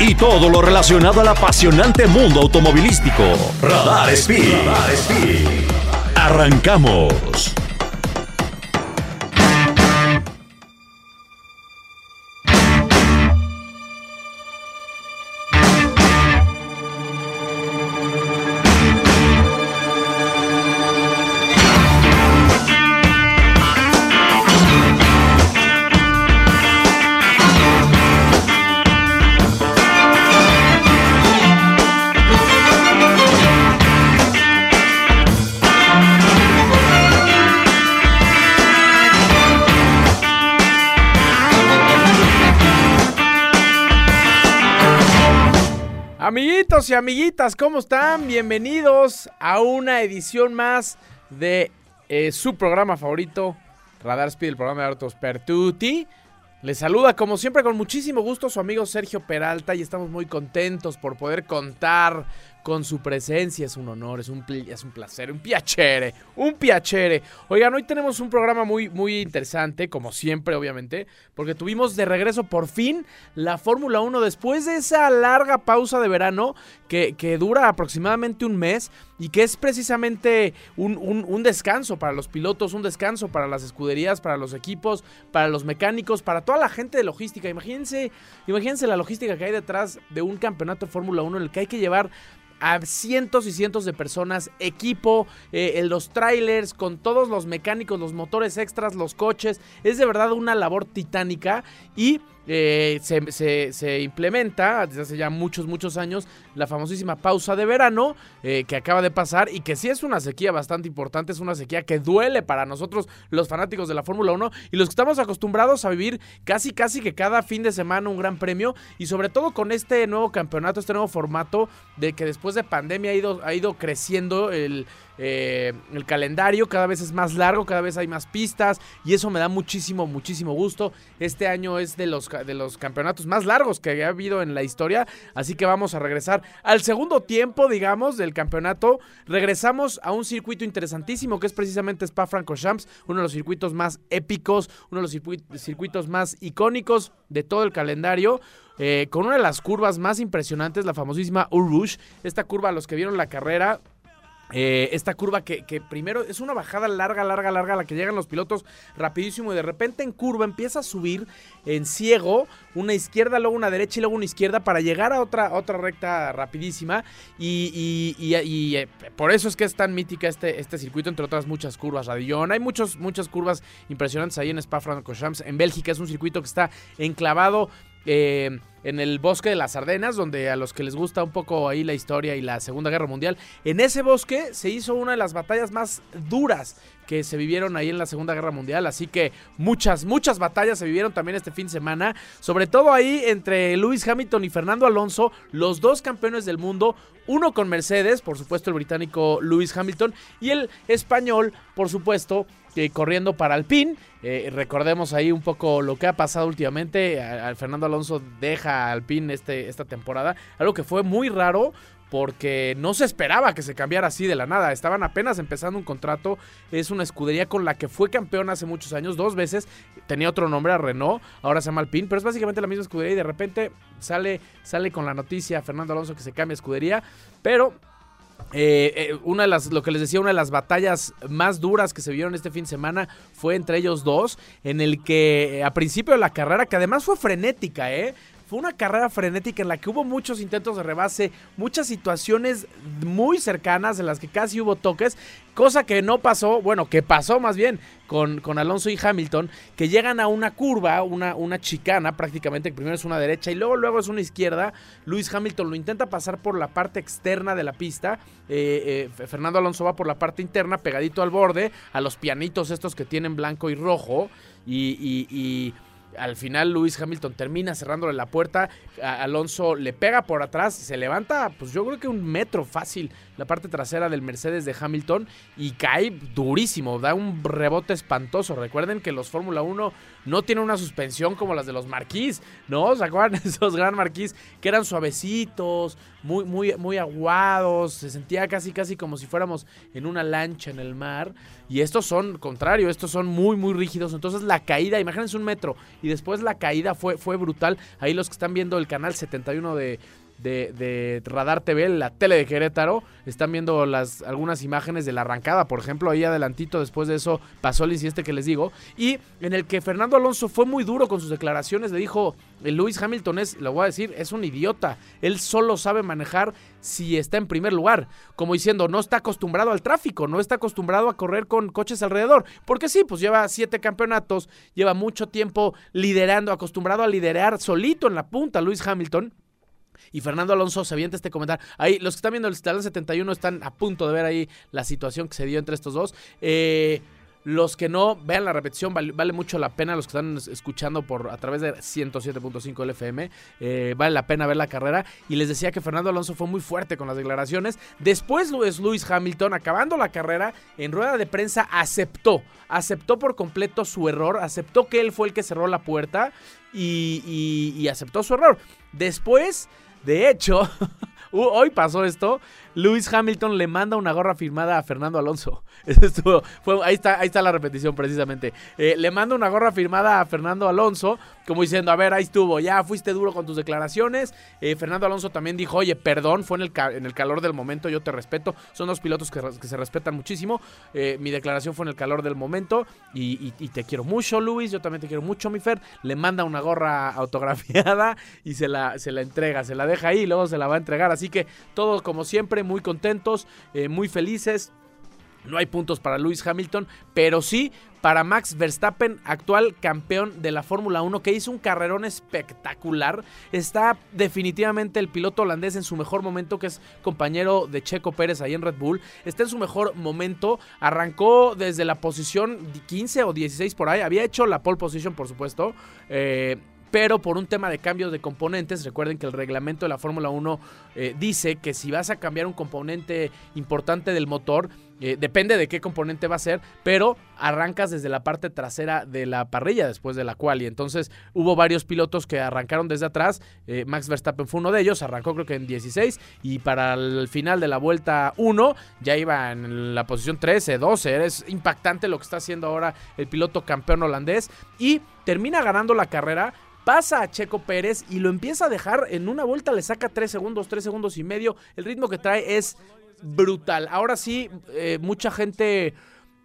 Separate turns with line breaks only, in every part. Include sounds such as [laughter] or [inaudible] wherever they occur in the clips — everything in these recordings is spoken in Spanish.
y todo lo relacionado al apasionante mundo automovilístico. Radar Speed. Speed. Arrancamos.
Y amiguitas, ¿cómo están? Bienvenidos a una edición más de eh, su programa favorito, Radar Speed, el programa de Autos Pertuti. Les saluda como siempre con muchísimo gusto su amigo Sergio Peralta y estamos muy contentos por poder contar con su presencia. Es un honor, es un, es un placer, un piacere, un piacere. Oigan, hoy tenemos un programa muy, muy interesante, como siempre, obviamente, porque tuvimos de regreso por fin la Fórmula 1 después de esa larga pausa de verano que, que dura aproximadamente un mes y que es precisamente un, un, descanso para los pilotos, un descanso para las escuderías, para los equipos, para los mecánicos, para toda la gente de logística. Imagínense, imagínense la logística que hay detrás de un campeonato de Fórmula 1 en el que hay que llevar a cientos y cientos de personas, equipo, eh, los trailers, con todos los mecánicos, los motores extras, los coches. Es de verdad una labor titánica y eh, se, implementa desde hace ya muchos, muchos años la famosísima pausa de verano eh, que acaba de pasar y que sí es una sequía bastante importante, es una sequía que duele para nosotros los fanáticos de la Fórmula 1 y los que estamos acostumbrados a vivir casi, casi que cada fin de semana un gran premio y sobre todo con este nuevo campeonato, este nuevo formato de que después de pandemia ha ido, ha ido creciendo el eh, el calendario cada vez es más largo, cada vez hay más pistas y eso me da muchísimo, muchísimo gusto. Este año es de los, de los campeonatos más largos que ha habido en la historia, así que vamos a regresar al segundo tiempo, digamos, del campeonato. Regresamos a un circuito interesantísimo que es precisamente Spa-Francorchamps, uno de los circuitos más épicos, uno de los circuitos más icónicos de todo el calendario. Eh, con una de las curvas más impresionantes, la famosísima Urush. Esta curva, los que vieron la carrera, eh, esta curva que, primero es una bajada larga, larga, larga, a la que llegan los pilotos rapidísimo y de repente en curva empieza a subir en ciego, una izquierda, luego una derecha y luego una izquierda para llegar a otra, otra recta rapidísima y, y, eh, por eso es que es tan mítica este, este circuito, entre otras muchas curvas, Radillón. Hay muchos, muchas curvas impresionantes ahí en Spa-Francorchamps, en Bélgica, es un circuito que está enclavado eh, en el bosque de las Ardenas, donde a los que les gusta un poco ahí la historia y la Segunda Guerra Mundial, en ese bosque se hizo una de las batallas más duras que se vivieron ahí en la Segunda Guerra Mundial, así que muchas, muchas batallas se vivieron también este fin de semana, sobre todo ahí entre Lewis Hamilton y Fernando Alonso, los dos campeones del mundo, uno con Mercedes, por supuesto el británico Lewis Hamilton, y el español, por supuesto, corriendo para Alpine. Eh, recordemos ahí un poco lo que ha pasado últimamente. Fernando Alonso deja Alpine este, esta temporada. Algo que fue muy raro porque no se esperaba que se cambiara así de la nada. Estaban apenas empezando un contrato. Es una escudería con la que fue campeón hace muchos años, dos veces. Tenía otro nombre a Renault, ahora se llama Alpine, pero es básicamente la misma escudería y de repente sale, sale con la noticia Fernando Alonso que se cambia escudería. Pero eh, eh, una de las, lo que les decía, una de las batallas más duras que se vieron este fin de semana fue entre ellos dos, en el que eh, a principio de la carrera, que además fue frenética, ¿eh? Fue una carrera frenética en la que hubo muchos intentos de rebase, muchas situaciones muy cercanas en las que casi hubo toques, cosa que no pasó, bueno, que pasó más bien con, con Alonso y Hamilton, que llegan a una curva, una, una chicana prácticamente, que primero es una derecha y luego, luego es una izquierda. Luis Hamilton lo intenta pasar por la parte externa de la pista, eh, eh, Fernando Alonso va por la parte interna, pegadito al borde, a los pianitos estos que tienen blanco y rojo, y al final Luis Hamilton termina cerrándole la puerta, Alonso le pega por atrás, se levanta, pues yo creo que un metro fácil la parte trasera del Mercedes de Hamilton y cae durísimo, da un rebote espantoso. Recuerden que los Fórmula 1 no tienen una suspensión como las de los Marquis, ¿no? ¿Se acuerdan [laughs] esos gran Marquis que eran suavecitos, muy, muy, muy aguados? Se sentía casi, casi como si fuéramos en una lancha en el mar. Y estos son, contrario, estos son muy, muy rígidos. Entonces la caída, imagínense un metro. Y después la caída fue, fue brutal. Ahí los que están viendo el canal 71 de, de, Radar TV, la tele de Querétaro. Están viendo las, algunas imágenes de la arrancada, por ejemplo, ahí adelantito después de eso pasó el este que les digo. Y en el que Fernando Alonso fue muy duro con sus declaraciones, le dijo, el Lewis Hamilton es, lo voy a decir, es un idiota. Él solo sabe manejar si está en primer lugar. Como diciendo, no está acostumbrado al tráfico, no está acostumbrado a correr con coches alrededor. Porque sí, pues lleva siete campeonatos, lleva mucho tiempo liderando, acostumbrado a liderar solito en la punta, Lewis Hamilton y Fernando Alonso se avienta este comentario. Ahí, los que están viendo el Talán 71 están a punto de ver ahí la situación que se dio entre estos dos. Eh, los que no, vean la repetición, vale, mucho la pena. Los que están escuchando por a través de 107.5 LFM, eh, vale la pena ver la carrera. Y les decía que Fernando Alonso fue muy fuerte con las declaraciones. Después Luis, Lewis Hamilton, acabando la carrera, en rueda de prensa aceptó, aceptó por completo su error, aceptó que él fue el que cerró la puerta y aceptó su error. Después de hecho, [laughs] hoy pasó esto. Lewis Hamilton le manda una gorra firmada a Fernando Alonso. [laughs] ahí, está, ahí está la repetición precisamente. Eh, le manda una gorra firmada a Fernando Alonso, como diciendo, a ver, ahí estuvo, ya fuiste duro con tus declaraciones. Eh, Fernando Alonso también dijo, oye, perdón, fue en el, en el calor del momento, yo te respeto. Son dos pilotos que, se respetan muchísimo. Eh, mi declaración fue en el calor del momento y, te quiero mucho, Luis, yo también te quiero mucho, mi Fer. Le manda una gorra [laughs] autografiada y se la, se la entrega, se la deja ahí y luego se la va a entregar. Así que todo como muy contentos, eh, muy felices. No hay puntos para Lewis Hamilton, pero sí para Max Verstappen, actual campeón de la Fórmula 1, que hizo un carrerón espectacular. Está definitivamente el piloto holandés en su mejor momento, que es compañero de Checo Pérez ahí en Red Bull. Está en su mejor momento. Arrancó desde la posición 15 o 16 por ahí. Había hecho la pole position, por supuesto. Eh, pero por un tema de cambios de componentes, recuerden que el reglamento de la Fórmula 1 eh, dice que si vas a cambiar un componente importante del motor, eh, depende de qué componente va a ser, pero arrancas desde la parte trasera de la parrilla después de la cual. Y entonces hubo varios pilotos que arrancaron desde atrás. Eh, Max Verstappen fue uno de ellos, arrancó creo que en 16 y para el final de la vuelta 1 ya iba en la posición 13, 12. Es impactante lo que está haciendo ahora el piloto campeón holandés y termina ganando la carrera pasa a Checo Pérez y lo empieza a dejar en una vuelta, le saca 3 segundos, 3 segundos y medio. El ritmo que trae es brutal. Ahora sí, eh, mucha gente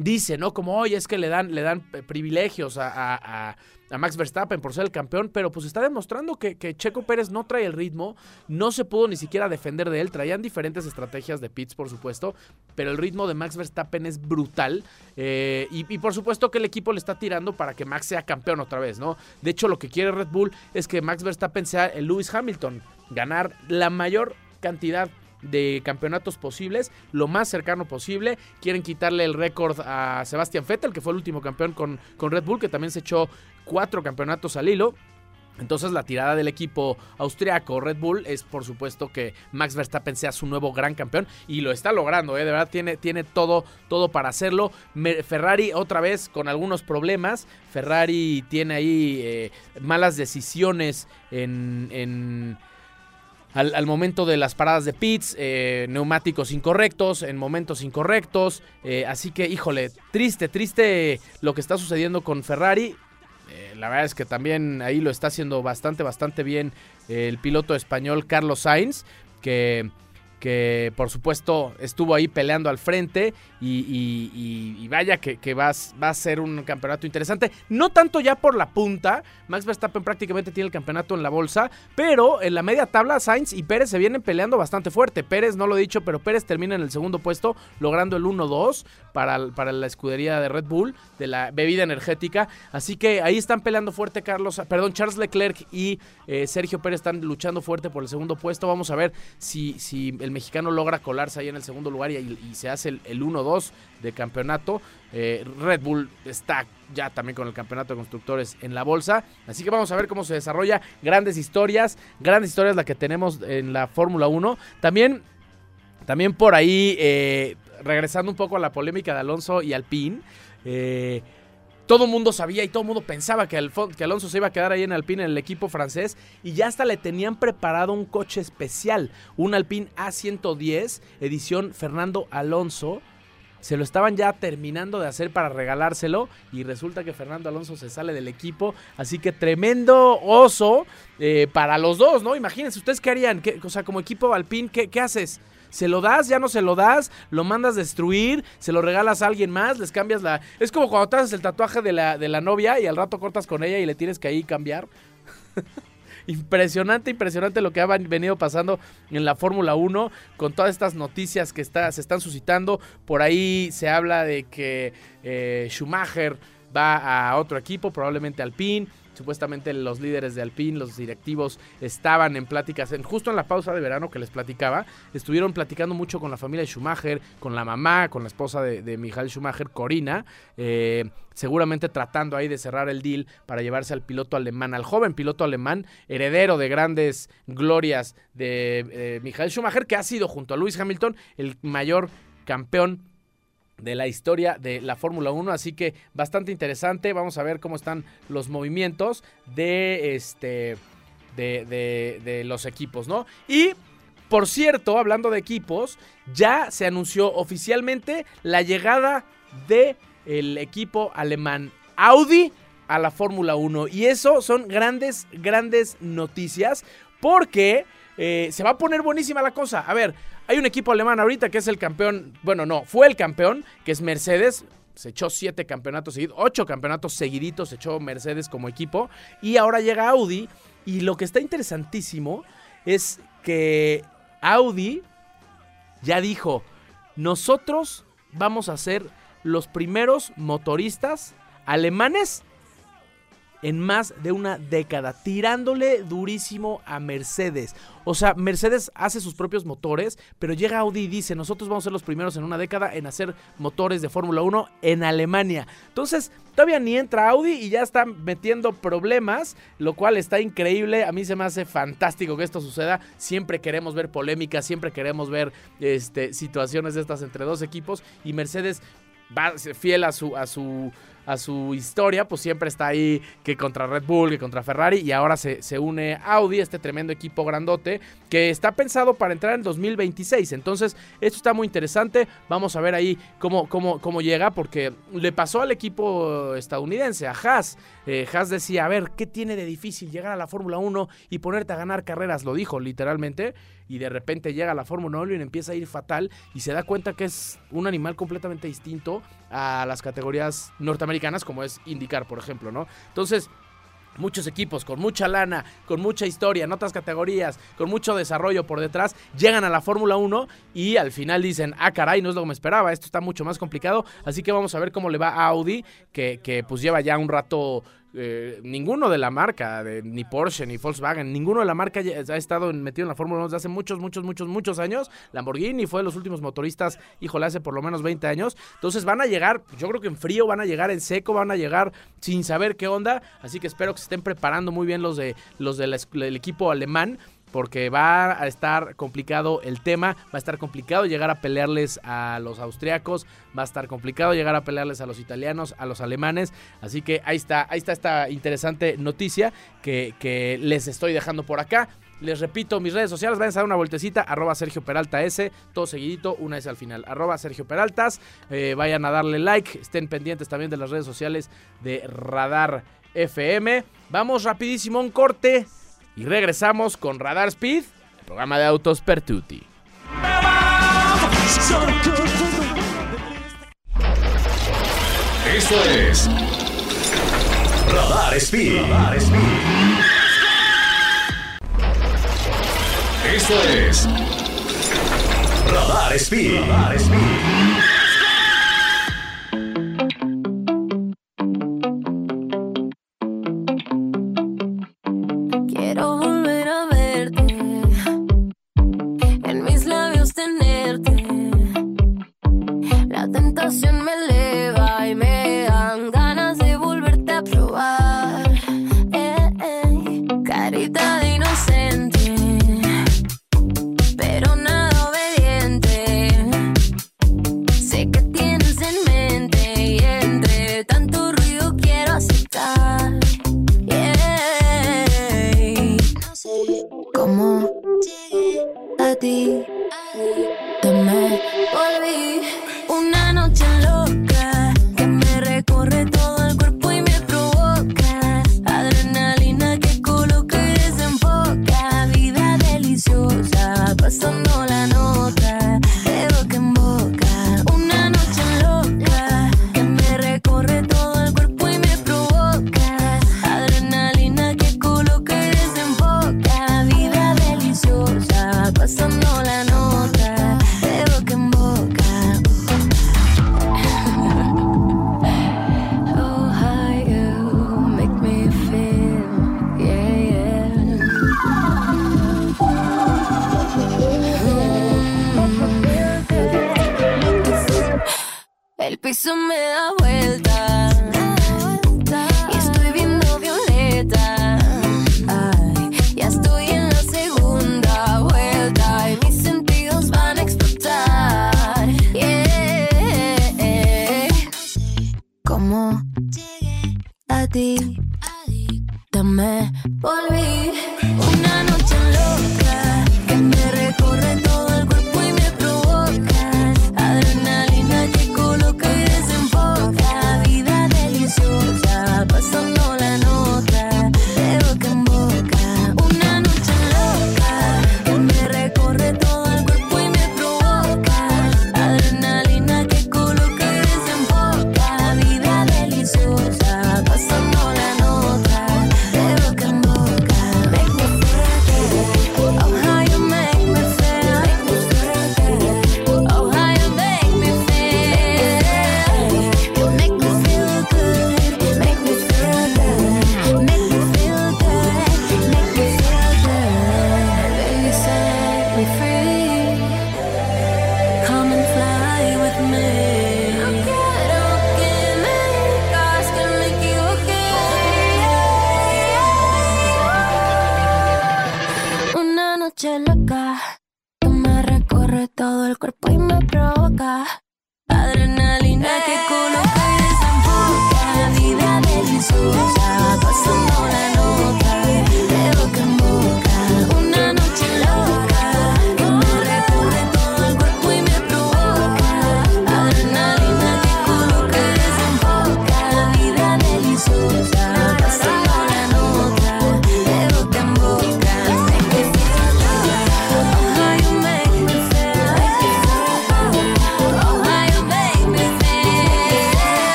dice, ¿no? Como, oye, es que le dan, le dan privilegios a, Max Verstappen por ser el campeón, pero pues está demostrando que, Checo Pérez no trae el ritmo, no se pudo ni siquiera defender de él, traían diferentes estrategias de pits, por supuesto, pero el ritmo de Max Verstappen es brutal eh, y, por supuesto que el equipo le está tirando para que Max sea campeón otra vez, ¿no? De hecho, lo que quiere Red Bull es que Max Verstappen sea el Lewis Hamilton, ganar la mayor cantidad de campeonatos posibles, lo más cercano posible. Quieren quitarle el récord a Sebastian Vettel, que fue el último campeón con, con Red Bull, que también se echó cuatro campeonatos al hilo. Entonces la tirada del equipo austriaco Red Bull es por supuesto que Max Verstappen sea su nuevo gran campeón y lo está logrando, ¿eh? de verdad tiene, tiene todo, todo para hacerlo. Ferrari otra vez con algunos problemas, Ferrari tiene ahí eh, malas decisiones en al, momento de las paradas de pits, eh, neumáticos incorrectos, en momentos incorrectos. Eh, así que, híjole, triste, triste lo que está sucediendo con Ferrari. Eh, la verdad es que también ahí lo está haciendo bastante, bastante bien el piloto español Carlos Sainz, que que por supuesto estuvo ahí peleando al frente y, vaya que, va, va, a ser un campeonato interesante. No tanto ya por la punta, Max Verstappen prácticamente tiene el campeonato en la bolsa, pero en la media tabla Sainz y Pérez se vienen peleando bastante fuerte. Pérez no lo he dicho, pero Pérez termina en el segundo puesto logrando el 1-2 para, para la escudería de Red Bull, de la bebida energética. Así que ahí están peleando fuerte Carlos, perdón, Charles Leclerc y eh, Sergio Pérez están luchando fuerte por el segundo puesto. Vamos a ver si, si el mexicano logra colarse ahí en el segundo lugar y, se hace el, 1-2 de campeonato. Eh, Red Bull está ya también con el campeonato de constructores en la bolsa. Así que vamos a ver cómo se desarrolla. Grandes historias, grandes historias la que tenemos en la Fórmula 1. También, también por ahí, eh, regresando un poco a la polémica de Alonso y Alpine. Eh, todo el mundo sabía y todo el mundo pensaba que, Alonso se iba a quedar ahí en Alpine en el equipo francés y ya hasta le tenían preparado un coche especial, un Alpine A110 edición Fernando Alonso se lo estaban ya terminando de hacer para regalárselo y resulta que Fernando Alonso se sale del equipo, así que tremendo oso eh, para los dos, ¿no? Imagínense, ¿ustedes qué harían? ¿Qué, o sea, como equipo Alpine, ¿qué, ¿qué haces? ¿Se lo das? ¿Ya no se lo das? ¿Lo mandas destruir? ¿Se lo regalas a alguien más? ¿Les cambias la...? Es como cuando te haces el tatuaje de la, de la novia y al rato cortas con ella y le tienes que ahí cambiar. [laughs] impresionante, impresionante lo que ha venido pasando en la Fórmula 1 con todas estas noticias que está, se están suscitando. Por ahí se habla de que eh, Schumacher va a otro equipo, probablemente Alpine. Supuestamente los líderes de Alpine, los directivos, estaban en pláticas, en, justo en la pausa de verano que les platicaba, estuvieron platicando mucho con la familia de Schumacher, con la mamá, con la esposa de, Michael Schumacher, Corina, eh, seguramente tratando ahí de cerrar el deal para llevarse al piloto alemán, al joven piloto alemán, heredero de grandes glorias de eh, Michael Schumacher, que ha sido junto a Lewis Hamilton el mayor campeón de la historia de la Fórmula 1, así que bastante interesante. Vamos a ver cómo están los movimientos de este de, de, los equipos, ¿no? Y por cierto, hablando de equipos, ya se anunció oficialmente la llegada de el equipo alemán Audi a la Fórmula 1 y eso son grandes grandes noticias porque eh, se va a poner buenísima la cosa. A ver, hay un equipo alemán ahorita que es el campeón, bueno, no, fue el campeón, que es Mercedes. Se echó siete campeonatos seguidos, ocho campeonatos seguiditos, se echó Mercedes como equipo. Y ahora llega Audi. Y lo que está interesantísimo es que Audi ya dijo, nosotros vamos a ser los primeros motoristas alemanes en más de una década, tirándole durísimo a Mercedes. O sea, Mercedes hace sus propios motores, pero llega Audi y dice, nosotros vamos a ser los primeros en una década en hacer motores de Fórmula 1 en Alemania. Entonces, todavía ni entra Audi y ya está metiendo problemas, lo cual está increíble. A mí se me hace fantástico que esto suceda. Siempre queremos ver polémicas, siempre queremos ver este, situaciones de estas entre dos equipos y Mercedes va fiel a su, a su a su historia, pues siempre está ahí que contra Red Bull, que contra Ferrari y ahora se, se, une Audi, este tremendo equipo grandote que está pensado para entrar en 2026. Entonces, esto está muy interesante. Vamos a ver ahí cómo, cómo, cómo llega, porque le pasó al equipo estadounidense, a Haas. Eh, Haas decía, a ver, ¿qué tiene de difícil llegar a la Fórmula 1 y ponerte a ganar carreras? Lo dijo literalmente. Y de repente llega a la Fórmula 1 y empieza a ir fatal y se da cuenta que es un animal completamente distinto a las categorías norteamericanas, como es indicar, por ejemplo, ¿no? Entonces, muchos equipos con mucha lana, con mucha historia en otras categorías, con mucho desarrollo por detrás, llegan a la Fórmula 1 y al final dicen, ah, caray, no es lo que me esperaba, esto está mucho más complicado, así que vamos a ver cómo le va a Audi, que, que pues lleva ya un rato eh, ninguno de la marca, de, ni Porsche, ni Volkswagen, ninguno de la marca ha estado metido en la Fórmula 1 desde hace muchos, muchos, muchos, muchos años. Lamborghini fue de los últimos motoristas, híjole, hace por lo menos 20 años. Entonces van a llegar, yo creo que en frío, van a llegar en seco, van a llegar sin saber qué onda. Así que espero que se estén preparando muy bien los, de, los del equipo alemán porque va a estar complicado el tema, va a estar complicado llegar a pelearles a los austriacos, va a estar complicado llegar a pelearles a los italianos, a los alemanes, así que ahí está, ahí está esta interesante noticia que, les estoy dejando por acá. Les repito, mis redes sociales, vayan a dar una vueltecita, arroba Sergio Peralta S, todo seguidito, una S al final, arroba Sergio Peraltas, eh, vayan a darle like, estén pendientes también de las redes sociales de Radar FM. Vamos rapidísimo un corte, y regresamos con Radar Speed, el programa de autos Pertuti.
Esto es Radar Speed. Radar Speed. Esto es Radar Speed. Radar Speed.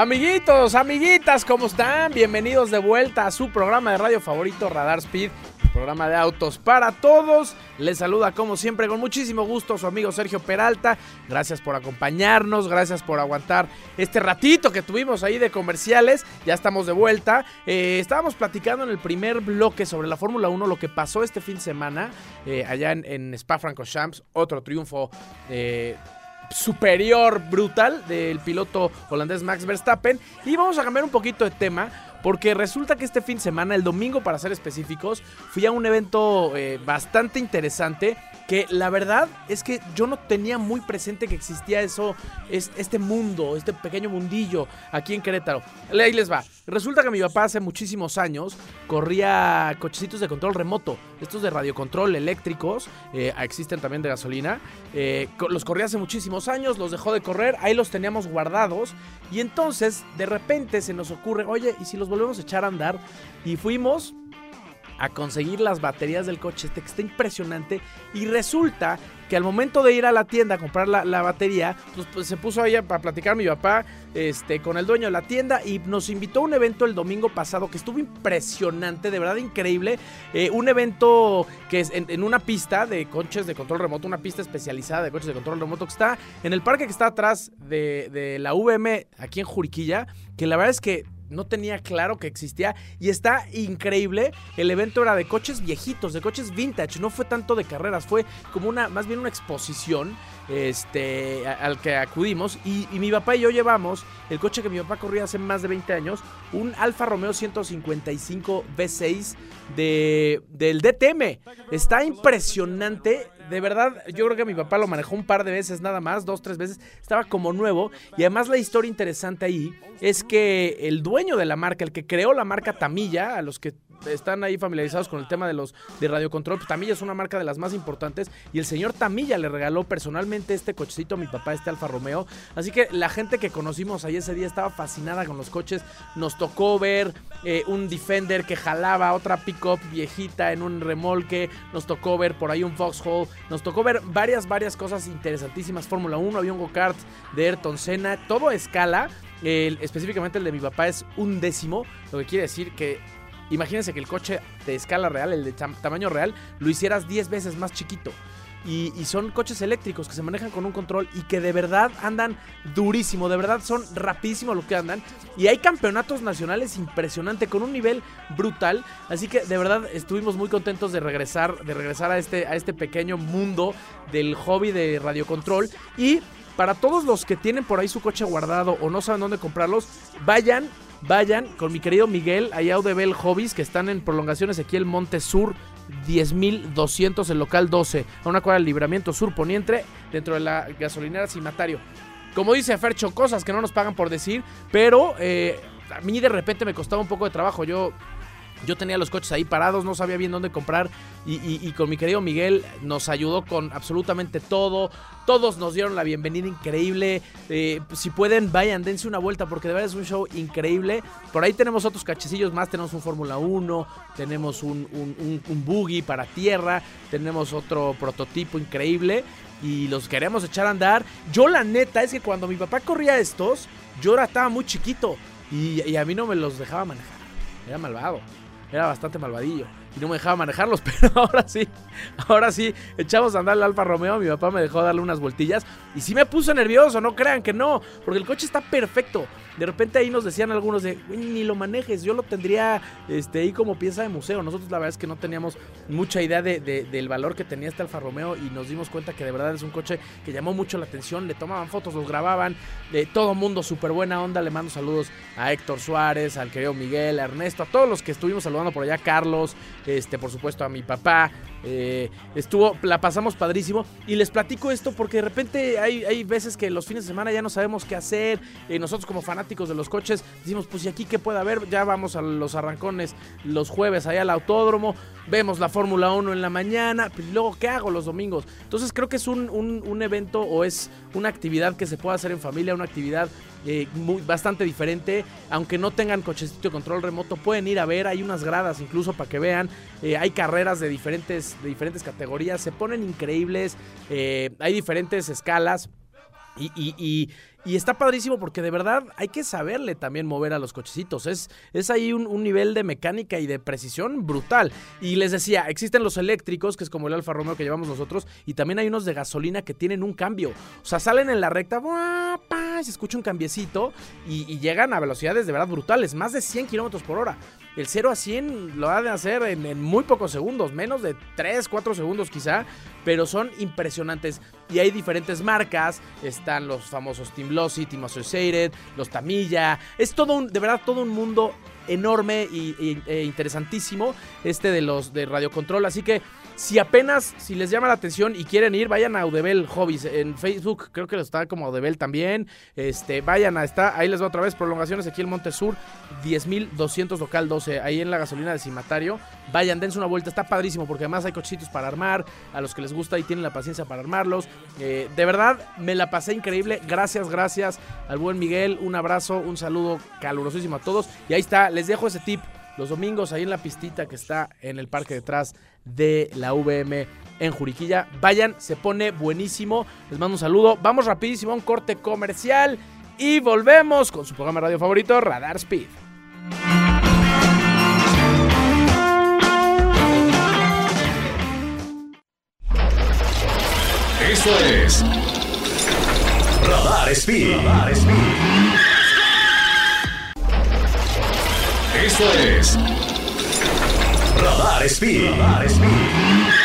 Amiguitos, amiguitas, ¿cómo están? Bienvenidos de vuelta a su programa de radio favorito, Radar Speed, programa de autos para todos. Les saluda como siempre con muchísimo gusto su amigo Sergio Peralta. Gracias por acompañarnos, gracias por aguantar este ratito que tuvimos ahí de comerciales. Ya estamos de vuelta. Eh, estábamos platicando en el primer bloque sobre la Fórmula 1, lo que pasó este fin de semana eh, allá en, Spa-Francorchamps, otro triunfo. eh, superior brutal del piloto holandés Max Verstappen. Y vamos a cambiar un poquito de tema. Porque resulta que este fin de semana, el domingo para ser específicos, fui a un evento eh, bastante interesante que la verdad es que yo no tenía muy presente que existía eso, es, este mundo, este pequeño mundillo aquí en Querétaro. Ahí les va. Resulta que mi papá hace muchísimos años corría cochecitos de control remoto, estos de radiocontrol eléctricos, eh, existen también de gasolina. eh, los corría hace muchísimos años, los dejó de correr, ahí los teníamos guardados. Y entonces de repente se nos ocurre, oye, ¿y si los volvemos a echar a andar? Y fuimos a conseguir las baterías del coche, este que está impresionante. Y resulta que al momento de ir a la tienda a comprar la, la batería, pues, pues, se puso ahí a, a platicar mi papá este, con el dueño de la tienda y nos invitó a un evento el domingo pasado que estuvo impresionante, de verdad increíble. Eh, un evento que es en, en una pista de coches de control remoto, una pista especializada de coches de control remoto que está en el parque que está atrás de, de la VM aquí en Juriquilla, que la verdad es que no tenía claro que existía y está increíble. El evento era de coches viejitos, de coches vintage, no fue tanto de carreras, fue como una, más bien una exposición este, al que acudimos y, y mi papá y yo llevamos el coche que mi papá corría hace más de 20 años, un Alfa Romeo 155 V6 de, del DTM. Está impresionante, de verdad, yo creo que mi papá lo manejó un par de veces nada más, dos, tres veces. Estaba como nuevo. Y además la historia interesante ahí es que el dueño de la marca, el que creó la marca Tamilla, a los que están ahí familiarizados con el tema de los de radiocontrol, pues Tamilla es una marca de las más importantes y el señor Tamilla le regaló personalmente este cochecito a mi papá, este Alfa Romeo. Así que la gente que conocimos ahí ese día estaba fascinada con los coches. Nos tocó ver eh, un Defender que jalaba otra pickup viejita en un remolque. Nos tocó ver por ahí un Vauxhall. Nos tocó ver varias, varias cosas interesantísimas. Fórmula 1, había un go-kart de Ayrton Senna, todo a escala. El- específicamente el de mi papá es un décimo, lo que quiere decir que imagínense que el coche de escala real, el de tam- tamaño real, lo hicieras 10 veces más chiquito. Y, y son coches eléctricos que se manejan con un control y que de verdad andan durísimo, de verdad son rapidísimo lo que andan. Y hay campeonatos nacionales impresionante con un nivel brutal. Así que de verdad estuvimos muy contentos de regresar, de regresar a este, a este pequeño mundo del hobby de radiocontrol. Y para todos los que tienen por ahí su coche guardado o no saben dónde comprarlos, vayan, vayan con mi querido Miguel, allá Audebel Hobbies, que están en prolongaciones aquí el Monte Sur 10.200, el local 12, a una cuadra del libramiento sur poniente, dentro de la gasolinera Cimatario. Como dice Fercho, cosas que no nos pagan por decir, pero eh, a mí de repente me costaba un poco de trabajo. Yo yo tenía los coches ahí parados, no sabía bien dónde comprar y, con mi querido Miguel nos ayudó con absolutamente todo. Todos nos dieron la bienvenida increíble. Eh, si pueden, vayan, dense una vuelta porque de verdad es un show increíble. Por ahí tenemos otros cachecillos más. Tenemos un Fórmula 1, tenemos un- un buggy para tierra, tenemos otro prototipo increíble y los queremos echar a andar. Yo la neta es que cuando mi papá corría estos, yo era, estaba muy chiquito y, y a mí no me los dejaba manejar. Era malvado. Era bastante malvadillo. Y no me dejaba manejarlos, [laughs] pero ahora sí. Ahora sí. Echamos a andar el Alfa Romeo. Mi papá me dejó darle unas vueltillas. Y sí me puso nervioso, no crean que no. Porque el coche está perfecto. De repente ahí nos decían algunos de, "Güey, ni lo manejes. Yo lo tendría este, ahí como pieza de museo. Nosotros la verdad es que no teníamos mucha idea de- de- del valor que tenía este Alfa Romeo. Y nos dimos cuenta que de verdad es un coche que llamó mucho la atención. Le tomaban fotos, los grababan. De todo mundo, súper buena onda. Le mando saludos a Héctor Suárez, al querido Miguel, a Ernesto, a todos los que estuvimos saludando por allá, Carlos, este, por supuesto a mi papá. Eh, estuvo, la pasamos padrísimo. Y les platico esto porque de repente hay, hay veces que los fines de semana ya no sabemos qué hacer. eh, nosotros como fanáticos de los coches decimos, pues y aquí qué puede haber, ya vamos a los arrancones los jueves allá al autódromo, vemos la Fórmula 1 en la mañana, pero ¿y luego qué hago los domingos? Entonces creo que es un, un- evento o es una actividad que se puede hacer en familia, una actividad eh, muy, bastante diferente. Aunque no tengan cochecito de control remoto, pueden ir a ver. Hay unas gradas incluso para que vean. Hay carreras de diferentes, de diferentes categorías. Se ponen increíbles. eh, hay diferentes escalas. Y, y- está padrísimo porque de verdad hay que saberle también mover a los cochecitos. Es, es ahí un, nivel de mecánica y de precisión brutal. Y les decía, existen los eléctricos, que es como el Alfa Romeo que llevamos nosotros, y también hay unos de gasolina que tienen un cambio. O sea, salen en la recta, ¡buah! se escucha un cambiecito y llegan a velocidades de verdad brutales, más de 100 kilómetros por hora. El 0 a 100 lo ha de hacer en, muy pocos segundos, menos de 3, 4 segundos quizá, pero son impresionantes. Y hay diferentes marcas, están los famosos Team Lossy, Team Associated, los Tamilla, es todo un, de verdad todo un mundo enorme y- e interesantísimo este de los de Radio Control, así que si apenas, si les llama la atención y quieren ir, vayan a Audebel Hobbies. En Facebook creo que está como Audebel también. Este, vayan a está, ahí les va otra vez, prolongaciones aquí en Monte Sur, 10.200 local 12, ahí en la gasolina de Cimatario. Vayan, dense una vuelta, está padrísimo porque además hay cochecitos para armar, a los que les gusta y tienen la paciencia para armarlos. Eh, de verdad, me la pasé increíble. Gracias, gracias al buen Miguel. Un abrazo, un saludo calurosísimo a todos. Y ahí está, les dejo ese tip. Los domingos ahí en la pistita que está en el parque detrás de la VM en Juriquilla. Vayan, se pone buenísimo. Les mando un saludo. Vamos rapidísimo a un corte comercial y volvemos con su programa radio favorito, Radar Speed.
Esto es Radar Speed. Radar Speed. Esto es Radar Speed. Radar Speed.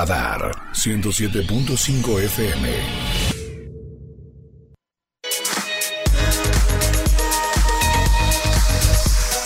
Radar 107.5 FM.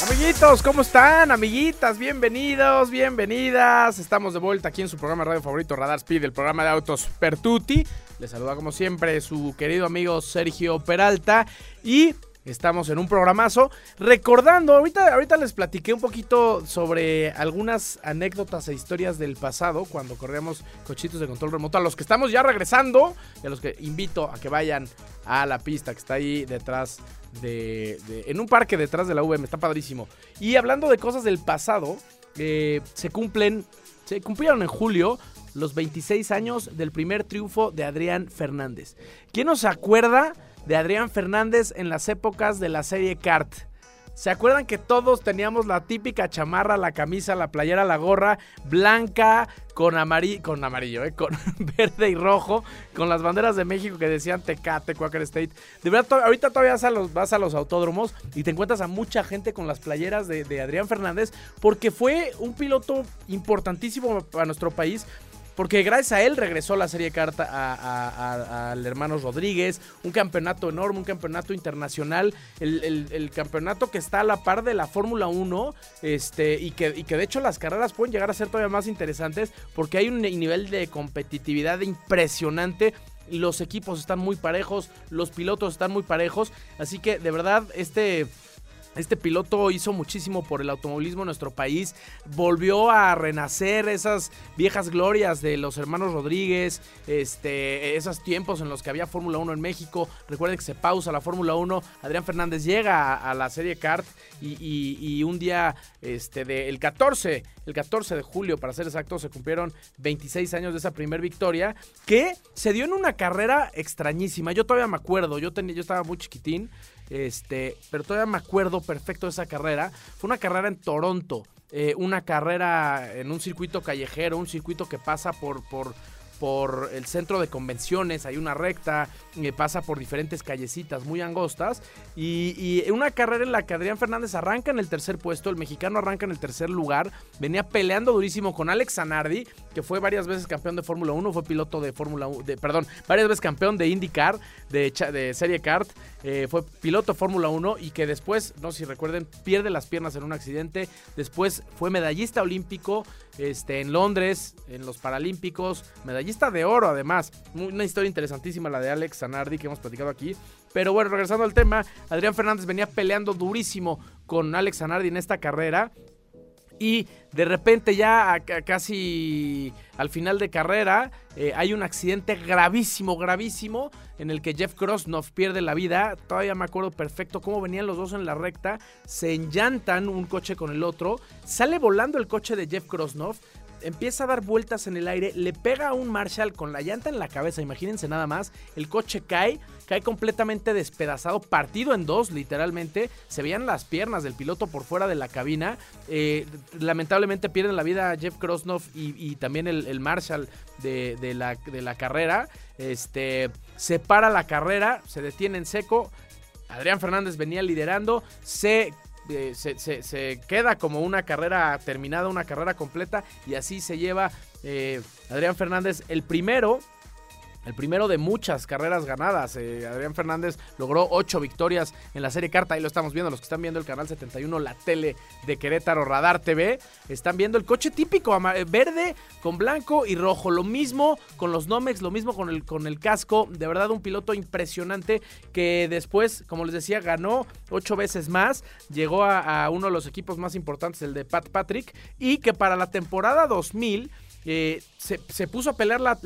Amiguitos, ¿cómo están? Amiguitas, bienvenidos, bienvenidas. Estamos de vuelta aquí en su programa radio favorito, Radar Speed, el programa de autos Pertuti. Les saluda como siempre su querido amigo Sergio Peralta y estamos en un programazo recordando, ahorita, ahorita les platiqué un poquito sobre algunas anécdotas e historias del pasado cuando corríamos cochitos de control remoto, a los que estamos ya regresando y a los que invito a que vayan a la pista que está ahí detrás de, en un parque detrás de la VM, está padrísimo. Y hablando de cosas del pasado, eh, se cumplen, se cumplieron en julio los 26 años del primer triunfo de Adrián Fernández. ¿Quién nos acuerda de Adrián Fernández en las épocas de la serie Kart? ¿Se acuerdan que todos teníamos la típica chamarra, la camisa, la playera, la gorra blanca con, amari con amarillo, eh, con [laughs] verde y rojo, con las banderas de México que decían Tecate, Quaker State? De verdad, ahorita todavía vas a, los, autódromos y te encuentras a mucha gente con las playeras de Adrián Fernández porque fue un piloto importantísimo para nuestro país. Porque gracias a él regresó la serie Carta al hermano Rodríguez, un campeonato enorme, un campeonato internacional, el, campeonato que está a la par de la Fórmula 1, este, y que, y que de hecho las carreras pueden llegar a ser todavía más interesantes porque hay un ni- nivel de competitividad impresionante los equipos están muy parejos, los pilotos están muy parejos, así que de verdad este este piloto hizo muchísimo por el automovilismo en nuestro país, volvió a renacer esas viejas glorias de los hermanos Rodríguez, este, esos tiempos en los que había Fórmula 1 en México. Recuerden que se pausa la Fórmula 1, Adrián Fernández llega a, la serie kart y, un día, este, de, el 14, el 14 de julio, para ser exactos, se cumplieron 26 años de esa primer victoria que se dio en una carrera extrañísima. Yo todavía me acuerdo, yo, tenía, yo estaba muy chiquitín. Este, pero todavía me acuerdo perfecto de esa carrera. Fue una carrera en Toronto. eh, una carrera en un circuito callejero, un circuito que pasa por, por, por el centro de convenciones, hay una recta, eh, pasa por diferentes callecitas muy angostas y, y una carrera en la que Adrián Fernández arranca en el tercer puesto, el mexicano arranca en el tercer lugar, venía peleando durísimo con Alex Zanardi, que fue varias veces campeón de Fórmula 1, fue piloto de Fórmula 1, de, perdón, varias veces campeón de IndyCar, de, de Serie Kart, eh, fue piloto Fórmula 1 y que después, no si recuerden, pierde las piernas en un accidente, después fue medallista olímpico este, en Londres, en los Paralímpicos, medallista de oro además, una historia interesantísima la de Alex Zanardi que hemos platicado aquí, pero bueno, regresando al tema, Adrián Fernández venía peleando durísimo con Alex Zanardi en esta carrera, y de repente ya casi al final de carrera eh, hay un accidente gravísimo, gravísimo en el que Jeff Krosnoff pierde la vida. Todavía me acuerdo perfecto cómo venían los dos en la recta. Se enllantan un coche con el otro. Sale volando el coche de Jeff Krosnoff. Empieza a dar vueltas en el aire, le pega a un Marshall con la llanta en la cabeza, imagínense nada más, el coche cae, cae completamente despedazado, partido en dos literalmente, se veían las piernas del piloto por fuera de la cabina, eh, lamentablemente pierden la vida Jeff Krosnoff y, también el, el Marshall de, de la, de la carrera, este, se para la carrera, se detiene en seco, Adrián Fernández venía liderando, se, se, se- se queda como una carrera terminada, una carrera completa, y así se lleva eh, Adrián Fernández el primero. El primero de muchas carreras ganadas. Eh, Adrián Fernández logró ocho victorias en la serie carta. Ahí lo estamos viendo. Los que están viendo el canal 71, la tele de Querétaro Radar TV, están viendo el coche típico eh, verde con blanco y rojo. Lo mismo con los Nomex, lo mismo con el, con el casco. De verdad, un piloto impresionante que después, como les decía, ganó ocho veces más. Llegó a, a uno de los equipos más importantes, el de Pat Patrick. Y que para la temporada 2000 eh, se, puso a pelear la,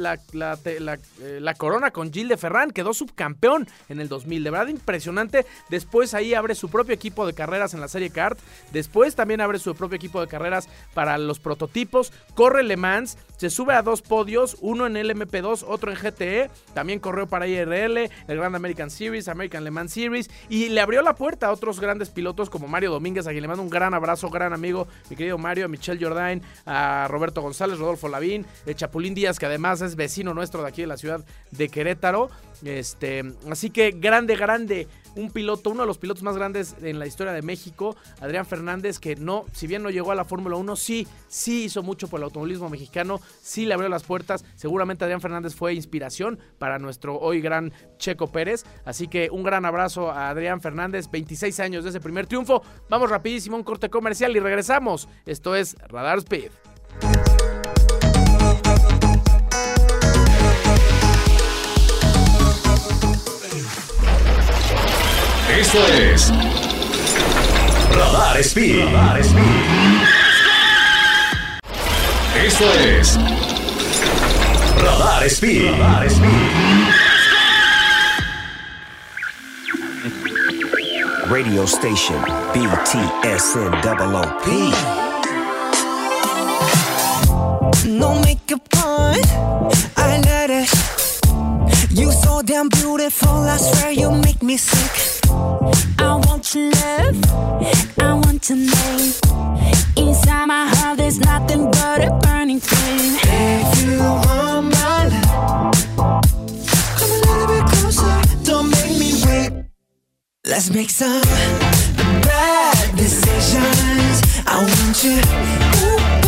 eh, corona con Gilles de Ferran, quedó subcampeón en el 2000, de verdad impresionante. Después ahí abre su propio equipo de carreras en la serie kart, después también abre su propio equipo de carreras para los prototipos, corre Le Mans, se sube a dos podios, uno en el MP2, otro en GTE, también corrió para IRL, el Grand American Series, American Le Mans Series, y le abrió la puerta a otros grandes pilotos como Mario Domínguez, a quien le mando un gran abrazo, gran amigo, mi querido Mario, a Michelle Jordain, a Roberto González, Rodolfo Lavín, Chapulín Díaz, que además es vecino nuestro de aquí de la ciudad de Querétaro. Este, así que grande, grande, un piloto, uno de los pilotos más grandes en la historia de México, Adrián Fernández, que no, si bien no llegó a la Fórmula 1, sí, sí hizo mucho por el automovilismo mexicano, sí le abrió las puertas. Seguramente Adrián Fernández fue inspiración para nuestro hoy gran Checo Pérez. Así que un gran abrazo a Adrián Fernández, 26 años de ese primer triunfo. Vamos rapidísimo un corte comercial y regresamos. Esto es Radar Speed.
Esto es Radar Speed. Radar Speed. Esto es Radar Speed. Radar Speed.
radio station BTSN.
No make makeup on, I let it. You so damn beautiful, I swear you make me sick.
I want your love, I want your name. Inside my heart, there's nothing but a burning flame.
If you want my love, come a little bit closer. Don't make me wait. Let's make some bad decisions. I want you, ooh,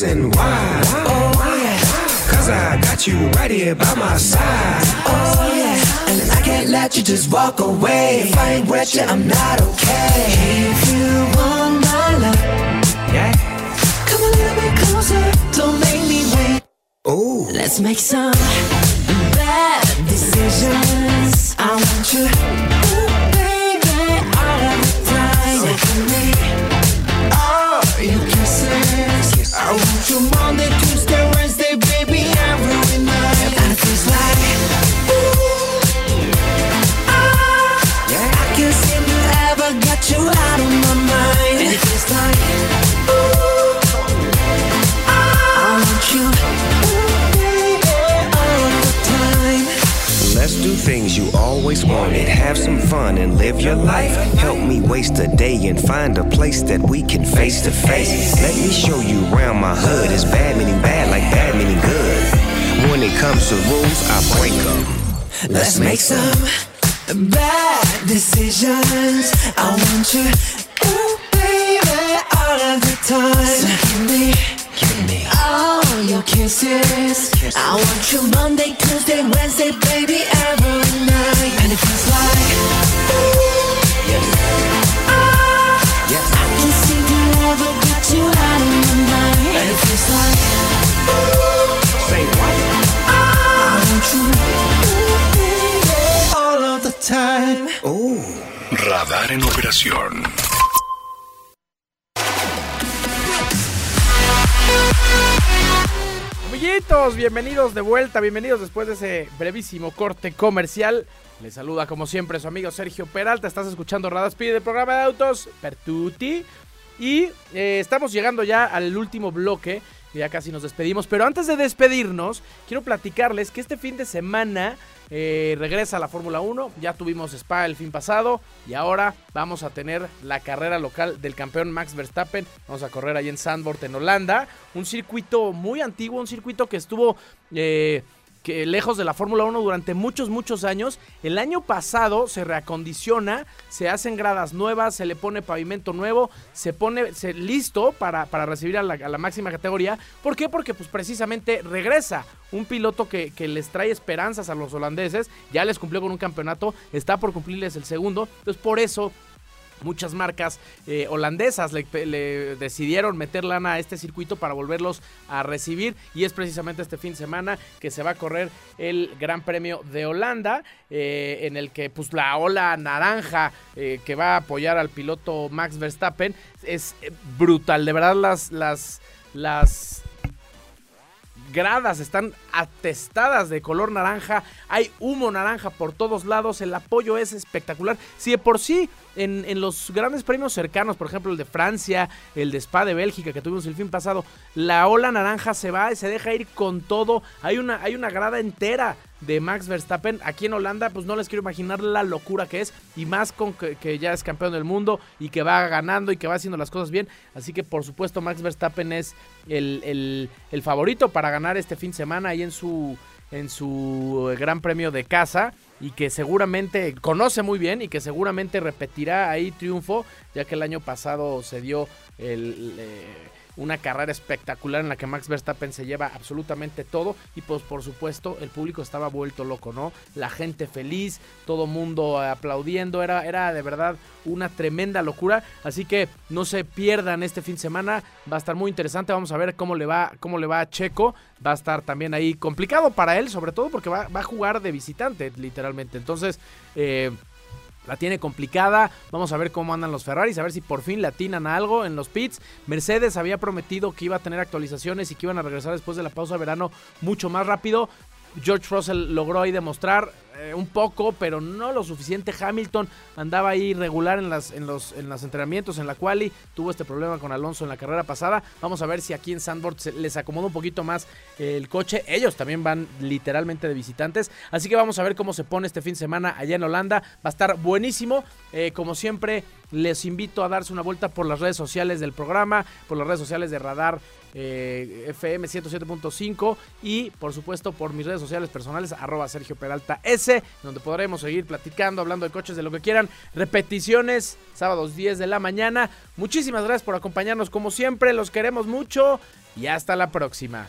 reason why. Oh yeah. Cause I got you right here by my side.
Oh yeah, and I can't let you just walk away. If I ain't with you, I'm not okay. If you want my love,
Yeah.
come a little bit closer. Don't make me wait.
Ooh.
Let's make some bad decisions. I want you, ooh, baby, all of the time. So me all your
face to face. Let me show you around my hood. It's bad meaning bad, like bad meaning good. When it comes to rules, I break them.
Let's make some bad decisions. I want you, ooh, baby, all of the time. So give me, give me all your kisses. I want you Monday, Tuesday, Wednesday, baby, every night. And it feels like,
Radar en operación.
Amiguitos, bienvenidos de vuelta, bienvenidos después de ese brevísimo corte comercial. Les saluda como siempre su amigo Sergio Peralta. Estás escuchando Radar Speed del programa de autos Pertuti. Y eh, estamos llegando ya al último bloque. Ya casi nos despedimos. Pero antes de despedirnos, quiero platicarles que este fin de semana eh, regresa la Fórmula 1. Ya tuvimos Spa el fin pasado. Y ahora vamos a tener la carrera local del campeón Max Verstappen. Vamos a correr ahí en Zandvoort, en Holanda. Un circuito muy antiguo, un circuito que estuvo. eh, lejos de la Fórmula 1 durante muchos, muchos años. El año pasado se reacondiciona, se hacen gradas nuevas, se le pone pavimento nuevo, se pone se- listo para, para recibir a la, a la máxima categoría. ¿Por qué? Porque pues precisamente regresa un piloto que, que les trae esperanzas a los holandeses. Ya les cumplió con un campeonato, está por cumplirles el segundo. Entonces por eso Muchas marcas eh, holandesas le, decidieron meter lana a este circuito para volverlos a recibir. Y es precisamente este fin de semana que se va a correr el Gran Premio de Holanda eh, en el que pues la ola naranja eh, que va a apoyar al piloto Max Verstappen es brutal, de verdad las las las gradas están atestadas de color naranja, hay humo naranja por todos lados, el apoyo es espectacular. Si de por sí en, en los grandes premios cercanos, por ejemplo el de Francia, el de Spa de Bélgica que tuvimos el fin pasado, la ola naranja se va y se deja ir con todo, hay una, hay una grada entera de Max Verstappen. Aquí en Holanda, pues no les quiero imaginar la locura que es y más con que, ya es campeón del mundo y que va ganando y que va haciendo las cosas bien, así que por supuesto Max Verstappen es el, el- el favorito para ganar este fin de semana ahí en su en su gran premio de casa y que seguramente conoce muy bien y que seguramente repetirá ahí triunfo ya que el año pasado se dio el, eh, una carrera espectacular en la que Max Verstappen se lleva absolutamente todo y pues por supuesto el público estaba vuelto loco, ¿no? La gente feliz, todo mundo aplaudiendo, era, era de verdad una tremenda locura, así que no se pierdan este fin de semana, va a estar muy interesante, vamos a ver cómo le va, cómo le va a Checo, va a estar también ahí complicado para él, sobre todo porque va, va a jugar de visitante, literalmente, entonces... Eh, la tiene complicada. Vamos a ver cómo andan los Ferraris, a ver si por fin le atinan a algo en los pits. Mercedes había prometido que iba a tener actualizaciones y que iban a regresar después de la pausa de verano mucho más rápido. George Russell logró ahí demostrar eh, un poco, pero no lo suficiente. Hamilton andaba ahí regular en, las, los, en los entrenamientos, en la quali. Tuvo este problema con Alonso en la carrera pasada. Vamos a ver si aquí en Sandboard se les acomoda un poquito más el coche. Ellos también van literalmente de visitantes. Así que vamos a ver cómo se pone este fin de semana allá en Holanda. Va a estar buenísimo. Eh, como siempre, les invito a darse una vuelta por las redes sociales del programa, por las redes sociales de Radar eh, FM 107.5 y por supuesto por mis redes sociales personales arroba Sergio Peralta S 13, donde podremos seguir platicando, hablando de coches, de lo que quieran. Repeticiones, sábados 10 de la mañana. Muchísimas gracias por acompañarnos como siempre, los queremos mucho y hasta la próxima.